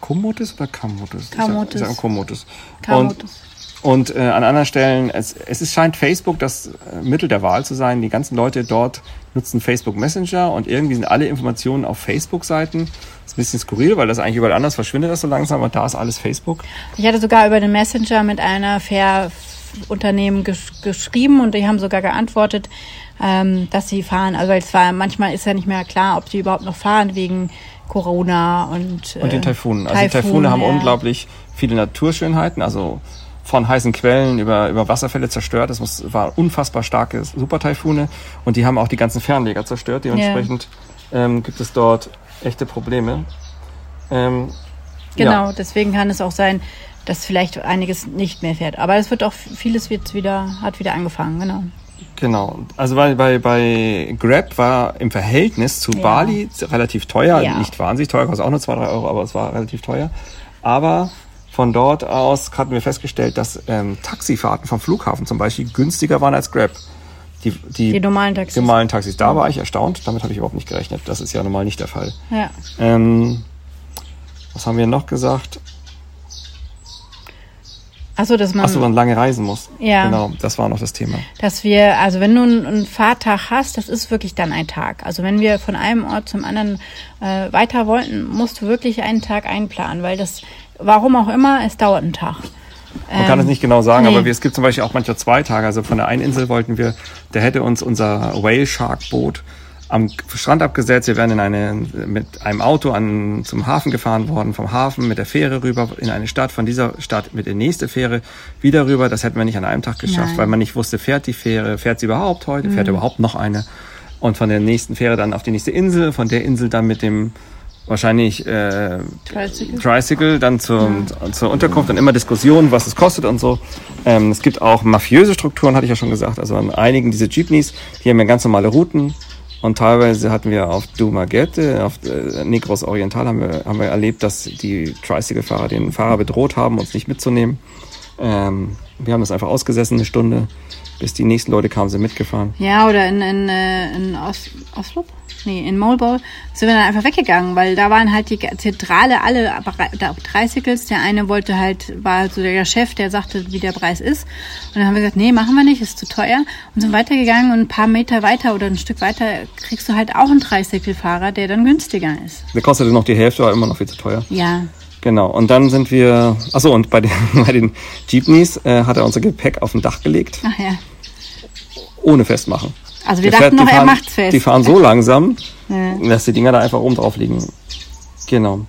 Komotes oder Kamotes? Kamotes. Ich sag, ich sag Komotes. Kamotes. Und, und äh, an anderen Stellen, es, es ist, scheint Facebook das äh, Mittel der Wahl zu sein. Die ganzen Leute dort nutzen Facebook Messenger und irgendwie sind alle Informationen auf Facebook-Seiten. Ist ein bisschen skurril, weil das eigentlich überall anders verschwindet das so langsam, aber da ist alles Facebook. Ich hatte sogar über den Messenger mit einer Fährunternehmen gesch geschrieben und die haben sogar geantwortet, ähm, dass sie fahren. Also es war manchmal ist ja nicht mehr klar, ob sie überhaupt noch fahren wegen Corona und Und den äh, Taifunen. Also die Taifun, Taifune haben ja. unglaublich viele Naturschönheiten, also von heißen Quellen über, über Wasserfälle zerstört. Das muss, war unfassbar starke Super-Taifune. Und die haben auch die ganzen Fernleger zerstört. Dementsprechend ähm, gibt es dort echte Probleme. Ähm, Genau, Ja, deswegen kann es auch sein, dass vielleicht einiges nicht mehr fährt. Aber es wird auch vieles wird wieder hat wieder angefangen. Genau. genau. Also bei, bei, bei Grab war im Verhältnis zu Ja. Bali relativ teuer. Ja. Nicht wahnsinnig teuer, kostet auch nur 2, 3 Euro, aber es war relativ teuer. Aber von dort aus hatten wir festgestellt, dass ähm, Taxifahrten vom Flughafen zum Beispiel günstiger waren als Grab. Die, die, Die normalen Taxis. normalen Taxis. Da war ich erstaunt. Damit habe ich überhaupt nicht gerechnet. Das ist ja normal nicht der Fall. Ja. Ähm, was haben wir noch gesagt? Achso, dass man, Ach so, man lange reisen muss. Ja. Genau, das war noch das Thema. dass wir, also wenn du einen, Fahrtag hast, das ist wirklich dann ein Tag. Also wenn wir von einem Ort zum anderen äh, weiter wollten, musst du wirklich einen Tag einplanen, weil das, warum auch immer, es dauert einen Tag. Man kann es nicht genau sagen, nee. aber wir, es gibt zum Beispiel auch manchmal zwei Tage. Also von der einen Insel wollten wir, der hätte uns unser Whale Shark Boot am Strand abgesetzt. Wir wären in eine, mit einem Auto an, zum Hafen gefahren worden, vom Hafen mit der Fähre rüber in eine Stadt, von dieser Stadt mit der nächste Fähre wieder rüber. Das hätten wir nicht an einem Tag geschafft, Nein. weil man nicht wusste, fährt die Fähre, fährt sie überhaupt heute, fährt überhaupt noch eine. Und von der nächsten Fähre dann auf die nächste Insel, von der Insel dann mit dem wahrscheinlich äh, Tricycle? Tricycle dann zur, zur Unterkunft, dann immer Diskussionen, was es kostet und so. Ähm, es gibt auch mafiöse Strukturen, hatte ich ja schon gesagt. Also an einigen diese Jeepneys, die haben ja ganz normale Routen. Und teilweise hatten wir auf Dumaguete, auf äh, Negros Oriental, haben wir, haben wir erlebt, dass die Tricycle-Fahrer den Fahrer bedroht haben, uns nicht mitzunehmen. Ähm, wir haben das einfach ausgesessen, eine Stunde, bis die nächsten Leute kamen, sind mitgefahren. Ja, oder in, in, äh, in Os Oslo? Nee, in Molbol sind wir dann einfach weggegangen, weil da waren halt die Zentrale alle Tricycles. Der eine wollte halt, war so der Chef, der sagte, wie der Preis ist. Und dann haben wir gesagt, nee, machen wir nicht, ist zu teuer. Und sind weitergegangen und ein paar Meter weiter oder ein Stück weiter kriegst du halt auch einen Tricycle-Fahrer, der dann günstiger ist. Der kostete noch die Hälfte, war immer noch viel zu teuer. Ja. Genau, und dann sind wir, achso, und bei den, bei den Jeepneys äh, hat er unser Gepäck auf dem Dach gelegt. Ach ja. Ohne Festmachen. Also wir Der dachten fährt- noch, die er fahren, macht's fest. Die fahren so langsam, Ja. dass die Dinger da einfach oben drauf liegen. Genau.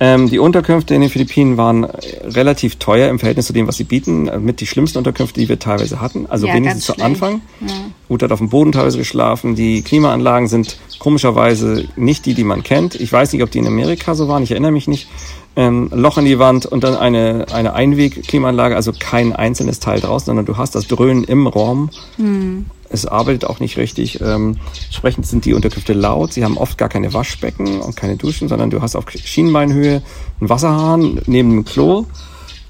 Ähm, die Unterkünfte in den Philippinen waren relativ teuer im Verhältnis zu dem, was sie bieten. Äh, Mit die schlimmsten Unterkünfte, die wir teilweise hatten. Also Ja, wenigstens zu. Anfang. Gut hat auf dem Boden teilweise geschlafen. Die Klimaanlagen sind komischerweise nicht die, die man kennt. Ich weiß nicht, ob die in Amerika so waren. Ich erinnere mich nicht. Ähm, Loch in die Wand und dann eine, eine Einweg-Klimaanlage, also kein einzelnes Teil draußen, sondern du hast das Dröhnen im Raum. Es arbeitet auch nicht richtig. Ähm, entsprechend sind die Unterkünfte laut. Sie haben oft gar keine Waschbecken und keine Duschen, sondern du hast auf Schienbeinhöhe einen Wasserhahn neben dem Klo,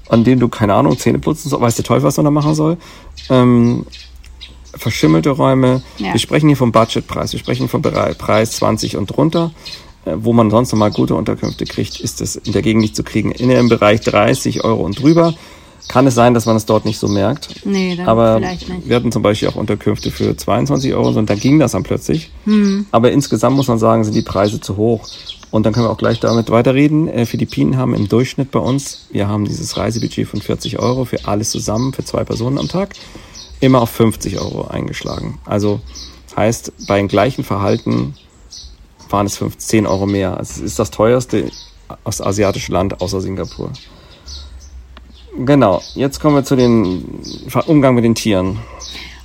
an dem du, keine Ahnung, Zähne putzen soll, weiß der Teufel, was man da machen soll. Ähm, verschimmelte Räume. Ja. Wir sprechen hier vom Budgetpreis. Wir sprechen vom Preis 20 und drunter. Äh, Wo man sonst nochmal gute Unterkünfte kriegt, ist es in der Gegend nicht zu kriegen. In dem Bereich 30 Euro und drüber kann es sein, dass man es dort nicht so merkt. Nee, dann Aber vielleicht nicht. wir hatten zum Beispiel auch Unterkünfte für 22 Euro und dann ging das dann plötzlich. Hm. Aber insgesamt muss man sagen, sind die Preise zu hoch. Und dann können wir auch gleich damit weiterreden. Äh, Philippinen haben im Durchschnitt bei uns, wir haben dieses Reisebudget von 40 Euro für alles zusammen, für zwei Personen am Tag, immer auf 50 Euro eingeschlagen. Also heißt, beim gleichen Verhalten waren es 15 Euro mehr. Also es ist das teuerste ostasiatische Land außer Singapur. Genau, jetzt kommen wir zu den Umgang mit den Tieren.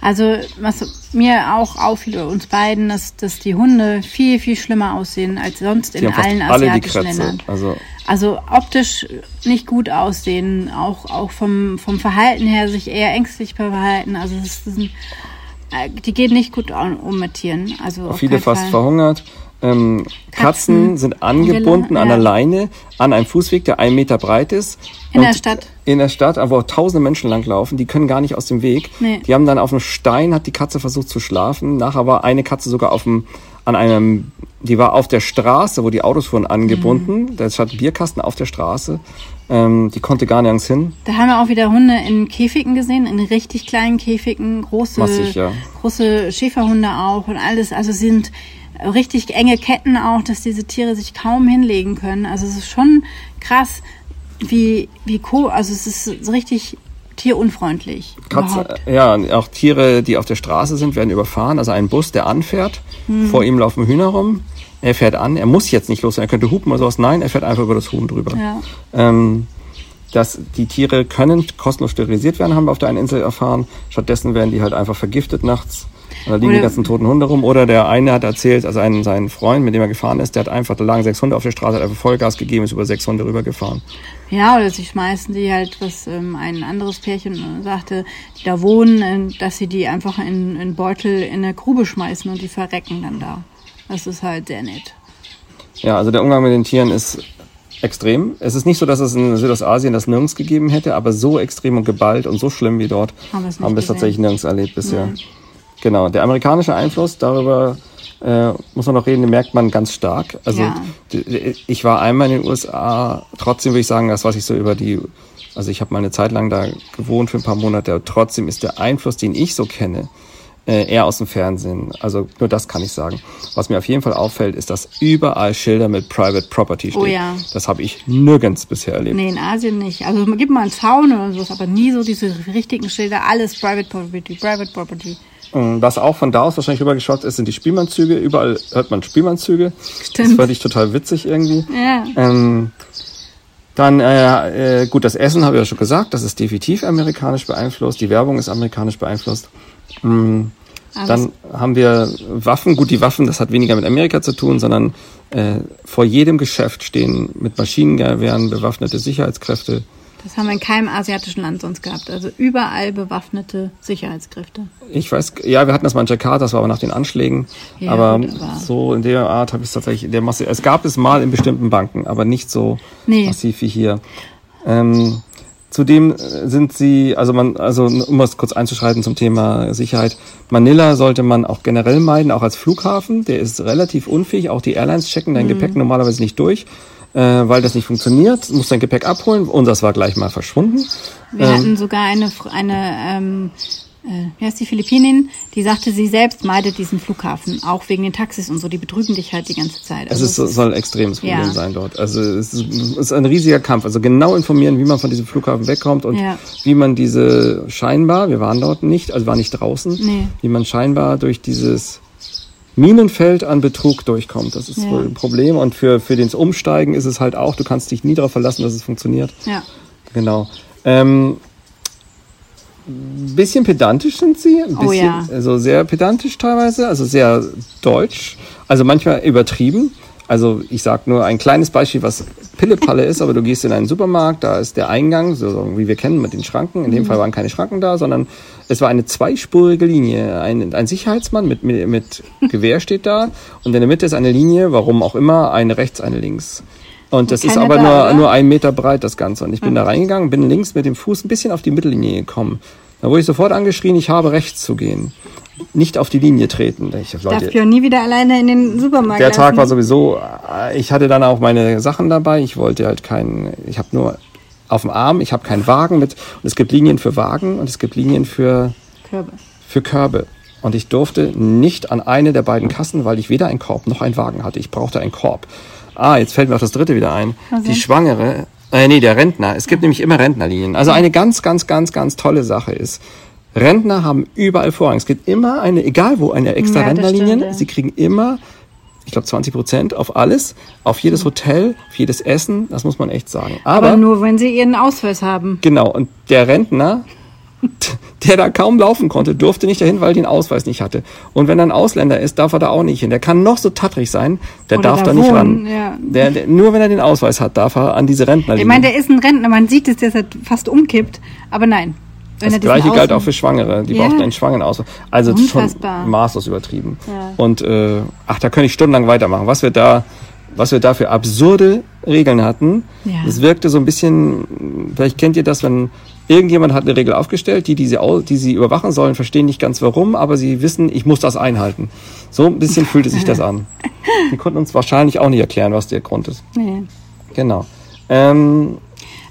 Also was mir auch auffiel, oder uns beiden, dass, dass die Hunde viel, viel schlimmer aussehen als sonst in allen alle asiatischen Krätze. Ländern. Also Also optisch nicht gut aussehen, auch, auch vom, vom Verhalten her sich eher ängstlich verhalten. Also es sind, äh, die gehen nicht gut um mit Tieren. Also auf viele fast verhungert. Ähm, Katzen, Katzen sind angebunden an der. Leine an einem Fußweg, der einen Meter breit ist. In der Stadt. In der Stadt, wo tausende Menschen langlaufen, die können gar nicht aus dem Weg. Nee. Die haben dann auf einem Stein, hat die Katze versucht zu schlafen. Nachher war eine Katze sogar auf dem, an einem, die war auf der Straße, wo die Autos fuhren, angebunden. Mhm. Da stand ein Bierkasten auf der Straße. Ähm, die konnte gar nirgends hin. Da haben wir auch wieder Hunde in Käfigen gesehen, in richtig kleinen Käfigen, große, Massig, ja. große Schäferhunde auch und alles. Also sind richtig enge Ketten auch, dass diese Tiere sich kaum hinlegen können. Also es ist schon krass, wie, wie co also es ist so richtig tierunfreundlich. Katze, überhaupt. ja, auch Tiere, die auf der Straße sind, werden überfahren. Also ein Bus, der anfährt, Hm. vor ihm laufen Hühner rum. Er fährt an, er muss jetzt nicht los, er könnte hupen oder sowas. Nein, er fährt einfach über das Huhn drüber. Ja. Ähm, dass die Tiere können kostenlos sterilisiert werden, haben wir auf der einen Insel erfahren. Stattdessen werden die halt einfach vergiftet nachts. Und da liegen Oder- die ganzen toten Hunde rum. Oder der eine hat erzählt, also ein, sein Freund, mit dem er gefahren ist, der hat einfach, da lagen sechs Hunde auf der Straße, hat einfach Vollgas gegeben, ist über sechs Hunde rübergefahren. Ja, oder sie schmeißen die halt, was ähm, ein anderes Pärchen äh, sagte, die da wohnen, äh, dass sie die einfach in, in Beutel in eine Grube schmeißen und die verrecken dann da. Das ist halt sehr nett. Ja, also der Umgang mit den Tieren ist extrem. Es ist nicht so, dass es in Südostasien das nirgends gegeben hätte, aber so extrem und geballt und so schlimm wie dort Haben wir es nicht haben wir es tatsächlich nirgends erlebt bisher. Genau, der amerikanische Einfluss, darüber äh, muss man noch reden, den merkt man ganz stark. Also Ja. ich war einmal in den USA, trotzdem würde ich sagen, das was ich so über die, also ich habe mal eine Zeit lang da gewohnt für ein paar Monate, aber trotzdem ist der Einfluss, den ich so kenne, äh, eher aus dem Fernsehen. Also nur das kann ich sagen. Was mir auf jeden Fall auffällt, ist, dass überall Schilder mit Private Property stehen. Oh ja. Das habe ich nirgends bisher erlebt. Nee, in Asien nicht. Also man gibt mal einen Zaun oder sowas, aber nie so diese richtigen Schilder. Alles Private Property, Private Property. Ähm, Was auch von da aus wahrscheinlich rübergeschaut ist, sind die Spielmannzüge. Überall hört man Spielmannzüge. Das Stimmt. fand ich total witzig irgendwie. Ja. Ähm, dann, äh, äh, gut, das Essen habe ich ja schon gesagt, das ist definitiv amerikanisch beeinflusst. Die Werbung ist amerikanisch beeinflusst. Aber Dann haben wir Waffen. Gut, die Waffen, das hat weniger mit Amerika zu tun, sondern äh, vor jedem Geschäft stehen mit Maschinengewehren bewaffnete Sicherheitskräfte. Das haben wir in keinem asiatischen Land sonst gehabt. Also überall bewaffnete Sicherheitskräfte. Ich weiß, ja, wir hatten das mal in Jakarta, das war aber nach den Anschlägen. Ja, aber, gut, aber- so in der Art habe ich es tatsächlich in der Masse. Es gab es mal in bestimmten Banken, aber nicht so Nee. massiv wie hier. Ähm, Zudem sind sie, also man, also um es kurz einzuschreiten zum Thema Sicherheit, Manila sollte man auch generell meiden, auch als Flughafen. Der ist relativ unfähig. Auch die Airlines checken dein Gepäck normalerweise nicht durch, äh, weil das nicht funktioniert. Du musst dein Gepäck abholen. Unseres war gleich mal verschwunden. Wir hatten sogar eine, eine ähm, äh, wie heißt die Philippinin, die sagte, sie selbst meidet diesen Flughafen, auch wegen den Taxis und so, die betrügen dich halt die ganze Zeit. Es Also ist, soll ein extremes Problem Ja. sein dort. Also es ist, es ist ein riesiger Kampf. Also genau informieren, wie man von diesem Flughafen wegkommt und Ja. wie man diese scheinbar, wir waren dort nicht, also waren nicht draußen, Nee. wie man scheinbar durch dieses Minenfeld an Betrug durchkommt. Das ist Ja. wohl ein Problem. Und für, für das Umsteigen ist es halt auch, du kannst dich nie darauf verlassen, dass es funktioniert. ja. Genau. Ähm, bisschen pedantisch sind sie, ein Oh bisschen, ja. also sehr pedantisch teilweise, also sehr deutsch, also manchmal übertrieben. Also ich sag nur ein kleines Beispiel, was Pillepalle ist, aber du gehst in einen Supermarkt, da ist der Eingang, so wie wir kennen mit den Schranken. In Mhm. dem Fall waren keine Schranken da, sondern es war eine zweispurige Linie. Ein, ein Sicherheitsmann mit, mit, mit Gewehr steht da und in der Mitte ist eine Linie, warum auch immer, eine rechts, eine links. Und das ist aber da, nur, nur ein Meter breit, das Ganze. Und ich bin da reingegangen, bin links mit dem Fuß ein bisschen auf die Mittellinie gekommen. Da wurde ich sofort angeschrien, ich habe rechts zu gehen. Nicht auf die Linie treten. Ich, Darf Leute, ich auch nie wieder alleine in den Supermarkt der Tag lassen. war sowieso, äh, ich hatte dann auch meine Sachen dabei. Ich wollte halt keinen, ich habe nur auf dem Arm, ich habe keinen Wagen mit. Und es gibt Linien für Wagen und es gibt Linien für, Körbe. für Körbe. Und ich durfte nicht an eine der beiden Kassen, weil ich weder einen Korb noch einen Wagen hatte. Ich brauchte einen Korb. Ah, jetzt fällt mir auch das dritte wieder ein. Die Schwangere, äh, nee, der Rentner. Es gibt nämlich immer Rentnerlinien. Also eine ganz, ganz, ganz, ganz tolle Sache ist, Rentner haben überall Vorrang. Es gibt immer eine, egal wo, eine extra Ja, Rentnerlinien. stimmt, ja. Sie kriegen immer, ich glaube 20 Prozent auf alles, auf jedes Hotel, auf jedes Essen. Das muss man echt sagen. Aber, Aber, nur, wenn sie ihren Ausweis haben. genau, und der Rentner, der da kaum laufen konnte, durfte nicht dahin, weil er den Ausweis nicht hatte. Und wenn er ein Ausländer ist, darf er da auch nicht hin. Der kann noch so tattrig sein, der Oder darf da da nicht wohnen, ran. ja. Der, der, nur wenn er den Ausweis hat, darf er an diese Rentnerlinie. Ich meine, der ist ein Rentner, man sieht es, dass er fast umkippt, aber nein. Wenn Das gleiche galt auch für Schwangere. Die Ja. brauchten einen Schwangerenausweis. Also das schon maßlos übertrieben. Ja. Und äh, ach, da könnte ich stundenlang weitermachen. Was wir da, was wir da für absurde Regeln hatten. Ja. Es wirkte so ein bisschen, vielleicht kennt ihr das, wenn irgendjemand hat eine Regel aufgestellt, die, die, sie, die sie überwachen sollen, verstehen nicht ganz warum, aber sie wissen, ich muss das einhalten. So ein bisschen fühlte sich das an. Die konnten uns wahrscheinlich auch nicht erklären, was der Grund ist. Nee. Genau. Ähm,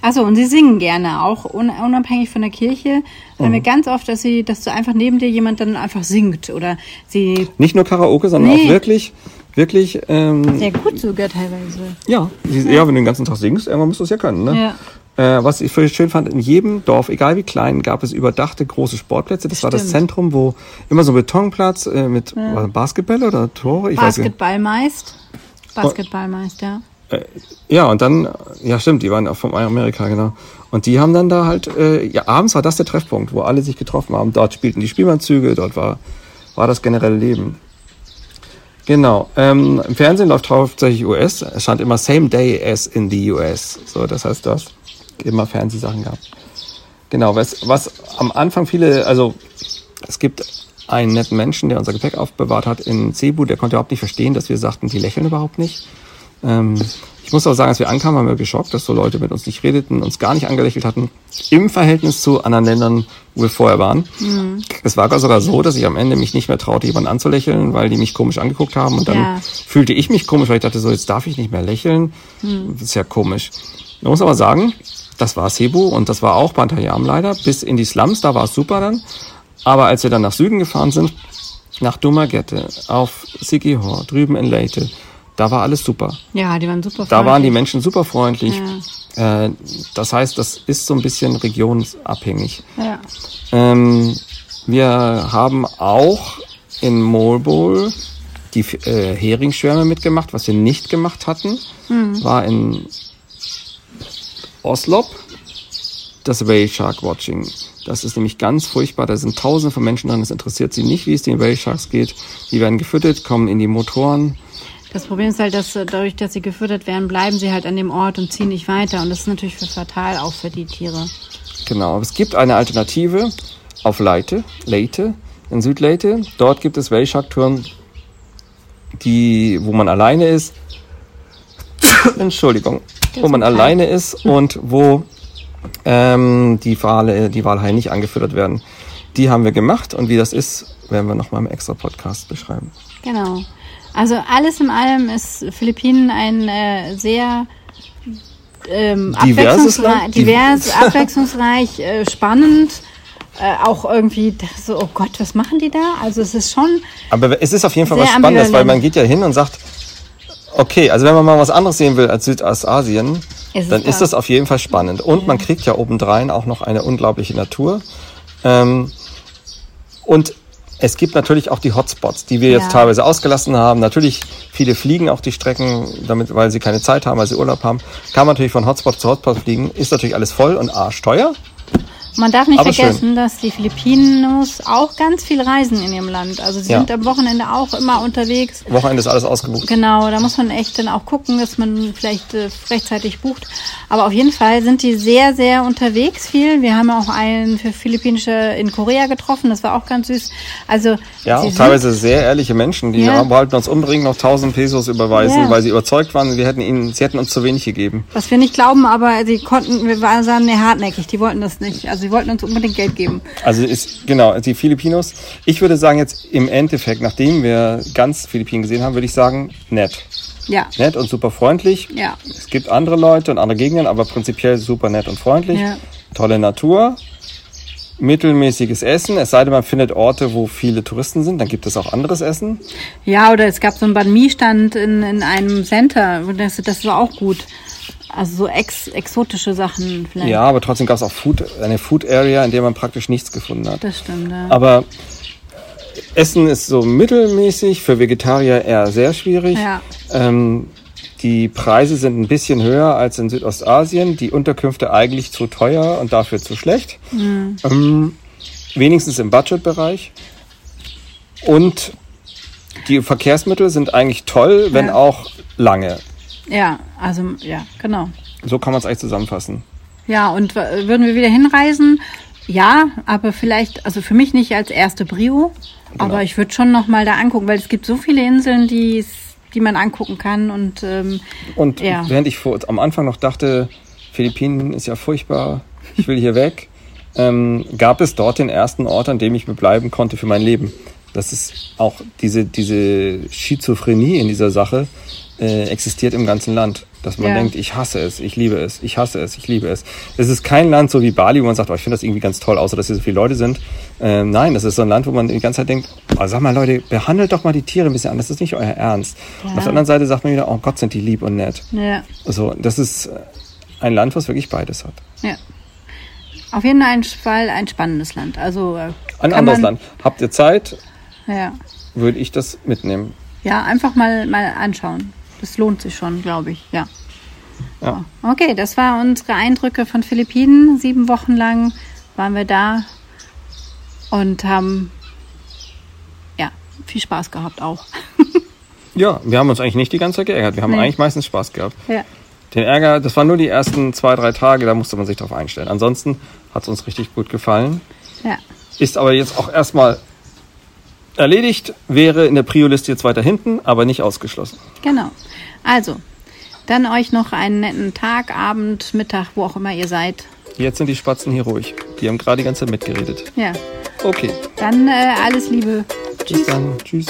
Achso, und sie singen gerne, auch un unabhängig von der Kirche. Hören Mhm. wir ganz oft, dass sie, dass du einfach neben dir jemand dann einfach singt oder sie nicht nur Karaoke, sondern Nee. auch wirklich, wirklich ähm, sehr gut sogar teilweise. Ja, sie- ja, wenn du den ganzen Tag singst, irgendwann musst du es ja können. Ne? Äh, was ich völlig schön fand, in jedem Dorf, egal wie klein, gab es überdachte große Sportplätze. Das war das. Zentrum, wo immer so ein Betonplatz äh, mit was, Basketball oder Tore, ich weiß nicht. Basketball meist. Basketball meist, ja. Ja, und dann, ja stimmt, die waren auch vom Amerika, genau. Und die haben dann da halt, äh, ja, abends war das der Treffpunkt, wo alle sich getroffen haben. Dort spielten die Spielmannzüge, dort war, war das generelle Leben. Genau. Ähm, Im Fernsehen läuft hauptsächlich US. Es stand immer same day as in the US. So, das heißt, das immer Fernsehsachen gab. Genau, was, was am Anfang viele, also es gibt einen netten Menschen, der unser Gepäck aufbewahrt hat in Cebu, der konnte überhaupt nicht verstehen, dass wir sagten, die lächeln überhaupt nicht. Ähm, ich muss auch sagen, als wir ankamen, waren wir geschockt, dass so Leute mit uns nicht redeten, uns gar nicht angelächelt hatten, im Verhältnis zu anderen Ländern, wo wir vorher waren. Es war sogar so, dass ich am Ende mich nicht mehr traute, jemanden anzulächeln, weil die mich komisch angeguckt haben. Und dann Ja. fühlte ich mich komisch, weil ich dachte, so, jetzt darf ich nicht mehr lächeln. Das ist ja komisch. Man muss aber sagen, das war Cebu und das war auch Bantayam leider, bis in die Slums, da war es super dann. Aber als wir dann nach Süden gefahren sind, nach Dumaguete, auf Sikihor, drüben in Leyte, da war alles super. Ja, die waren super Da waren die freundlich. Menschen super freundlich. Äh, das heißt, das ist so ein bisschen regionsabhängig. Ja. Ähm, wir haben auch in Molbol die äh, Heringsschwärme mitgemacht. Was wir nicht gemacht hatten, war in Oslop das Whale Shark Watching. Das ist nämlich ganz furchtbar. Da sind tausende von Menschen dran. Es interessiert sie nicht, wie es den Whale Sharks geht. Die werden gefüttert, kommen in die Motoren. Das Problem ist halt, dass äh, dadurch, dass sie gefüttert werden, bleiben sie halt an dem Ort und ziehen nicht weiter. Und das ist natürlich für fatal auch für die Tiere. Genau, aber es gibt eine Alternative auf Leite, Leyte, in Südleyte. Dort gibt es Whale Shark Touren, die, wo man alleine ist. Entschuldigung, wo man alleine ist und wo ähm, die Wale, die Walhaie nicht angefüttert werden. Die haben wir gemacht und wie das ist, werden wir nochmal im extra Podcast beschreiben. Genau. Also alles in allem ist Philippinen ein äh, sehr ähm, Diverses abwechslungsreich, divers, abwechslungsreich, äh, spannend. Äh, auch irgendwie so, oh Gott, was machen die da? Also es ist schon, Aber es ist auf jeden Fall was Spannendes, weil man geht ja hin und sagt, okay, also wenn man mal was anderes sehen will als Südostasien, Ist dann ist das. auf jeden Fall spannend. Und man kriegt ja obendrein auch noch eine unglaubliche Natur. Ähm, und es gibt natürlich auch die Hotspots, die wir jetzt Ja. teilweise ausgelassen haben. Natürlich, viele fliegen auch die Strecken, damit, weil sie keine Zeit haben, weil sie Urlaub haben. Kann man natürlich von Hotspot zu Hotspot fliegen. Ist natürlich alles voll und arschteuer. Man darf nicht Aber vergessen, dass die Filipinos auch ganz viel reisen in ihrem Land. Also sie Ja. sind am Wochenende auch immer unterwegs. Wochenende ist alles ausgebucht. Genau, da muss man echt dann auch gucken, dass man vielleicht äh, rechtzeitig bucht. Aber auf jeden Fall sind die sehr, sehr unterwegs viel. Wir haben auch einen für philippinische in Korea getroffen, das war auch ganz süß. Also Ja, auch teilweise sehr ehrliche Menschen, die Ja. wollten uns unbedingt noch 1000 Pesos überweisen, Ja. weil sie überzeugt waren, wir hätten ihnen, sie hätten uns zu wenig gegeben. Was wir nicht glauben, aber sie konnten, wir waren sahen nee, hartnäckig, die wollten das nicht. Also sie wollten uns unbedingt Geld geben. Also ist, genau, die Filipinos. Ich würde sagen jetzt im Endeffekt, nachdem wir ganz Philippinen gesehen haben, würde ich sagen, nett. Ja. Nett und super freundlich. Ja. Es gibt andere Leute und andere Gegenden, aber prinzipiell super nett und freundlich. Ja. Tolle Natur. Mittelmäßiges Essen, es sei denn, man findet Orte, wo viele Touristen sind, dann gibt es auch anderes Essen. Ja, oder es gab so einen Banh Mi-Stand in, in einem Center. Das, das war auch gut. Also so ex, exotische Sachen vielleicht. Ja, aber trotzdem gab es auch Food, eine Food Area, in der man praktisch nichts gefunden hat. Das stimmt, ja. Aber Essen ist so mittelmäßig, für Vegetarier eher sehr schwierig. Ja. Ähm, die Preise sind ein bisschen höher als in Südostasien, die Unterkünfte eigentlich zu teuer und dafür zu schlecht. Mhm. Ähm, wenigstens im Budgetbereich. Und die Verkehrsmittel sind eigentlich toll, wenn Ja. auch lange. Ja, also ja, genau. So kann man es eigentlich zusammenfassen. Ja, und würden wir wieder hinreisen? Ja, aber vielleicht, also für mich nicht als erste Brio, Genau. aber ich würde schon noch mal da angucken, weil es gibt so viele Inseln, die man angucken kann und ähm, Und Ja. während ich vor, am Anfang noch dachte, Philippinen ist ja furchtbar, ich will hier weg, ähm, gab es dort den ersten Ort, an dem ich bleiben konnte für mein Leben. Das ist auch diese, diese Schizophrenie in dieser Sache äh, existiert im ganzen Land. Dass man Ja. denkt, ich hasse es, ich liebe es, ich hasse es, ich liebe es. Es ist kein Land so wie Bali, wo man sagt, oh, ich finde das irgendwie ganz toll, außer dass hier so viele Leute sind. Ähm, nein, das ist so ein Land, wo man die ganze Zeit denkt, oh, sag mal Leute, behandelt doch mal die Tiere ein bisschen anders, das ist nicht euer Ernst. Und auf der anderen Seite sagt man wieder, oh Gott, sind die lieb und nett. ja, Also das ist äh, ein Land, was wirklich beides hat. ja. Auf jeden Fall ein spannendes Land. Also äh, Ein anderes Land. Habt ihr Zeit, Ja, würde ich das mitnehmen. ja, einfach mal mal anschauen. Das lohnt sich schon, glaube ich. Ja. Ja. Okay, das war unsere Eindrücke von Philippinen. Sieben Wochen lang waren wir da und haben ja viel Spaß gehabt auch. ja, wir haben uns eigentlich nicht die ganze Zeit geärgert. Wir haben Nee. eigentlich meistens Spaß gehabt. Ja. Den Ärger, das waren nur die ersten zwei, drei Tage, da musste man sich darauf einstellen. Ansonsten hat es uns richtig gut gefallen. Ja. Ist aber jetzt auch erstmal erledigt, wäre in der Prio-Liste jetzt weiter hinten, aber nicht ausgeschlossen. Genau. Also, dann euch noch einen netten Tag, Abend, Mittag, wo auch immer ihr seid. Jetzt sind die Spatzen hier ruhig. Die haben gerade die ganze Zeit mitgeredet. Ja. Okay, Dann äh, alles Liebe. bis dann. Tschüss.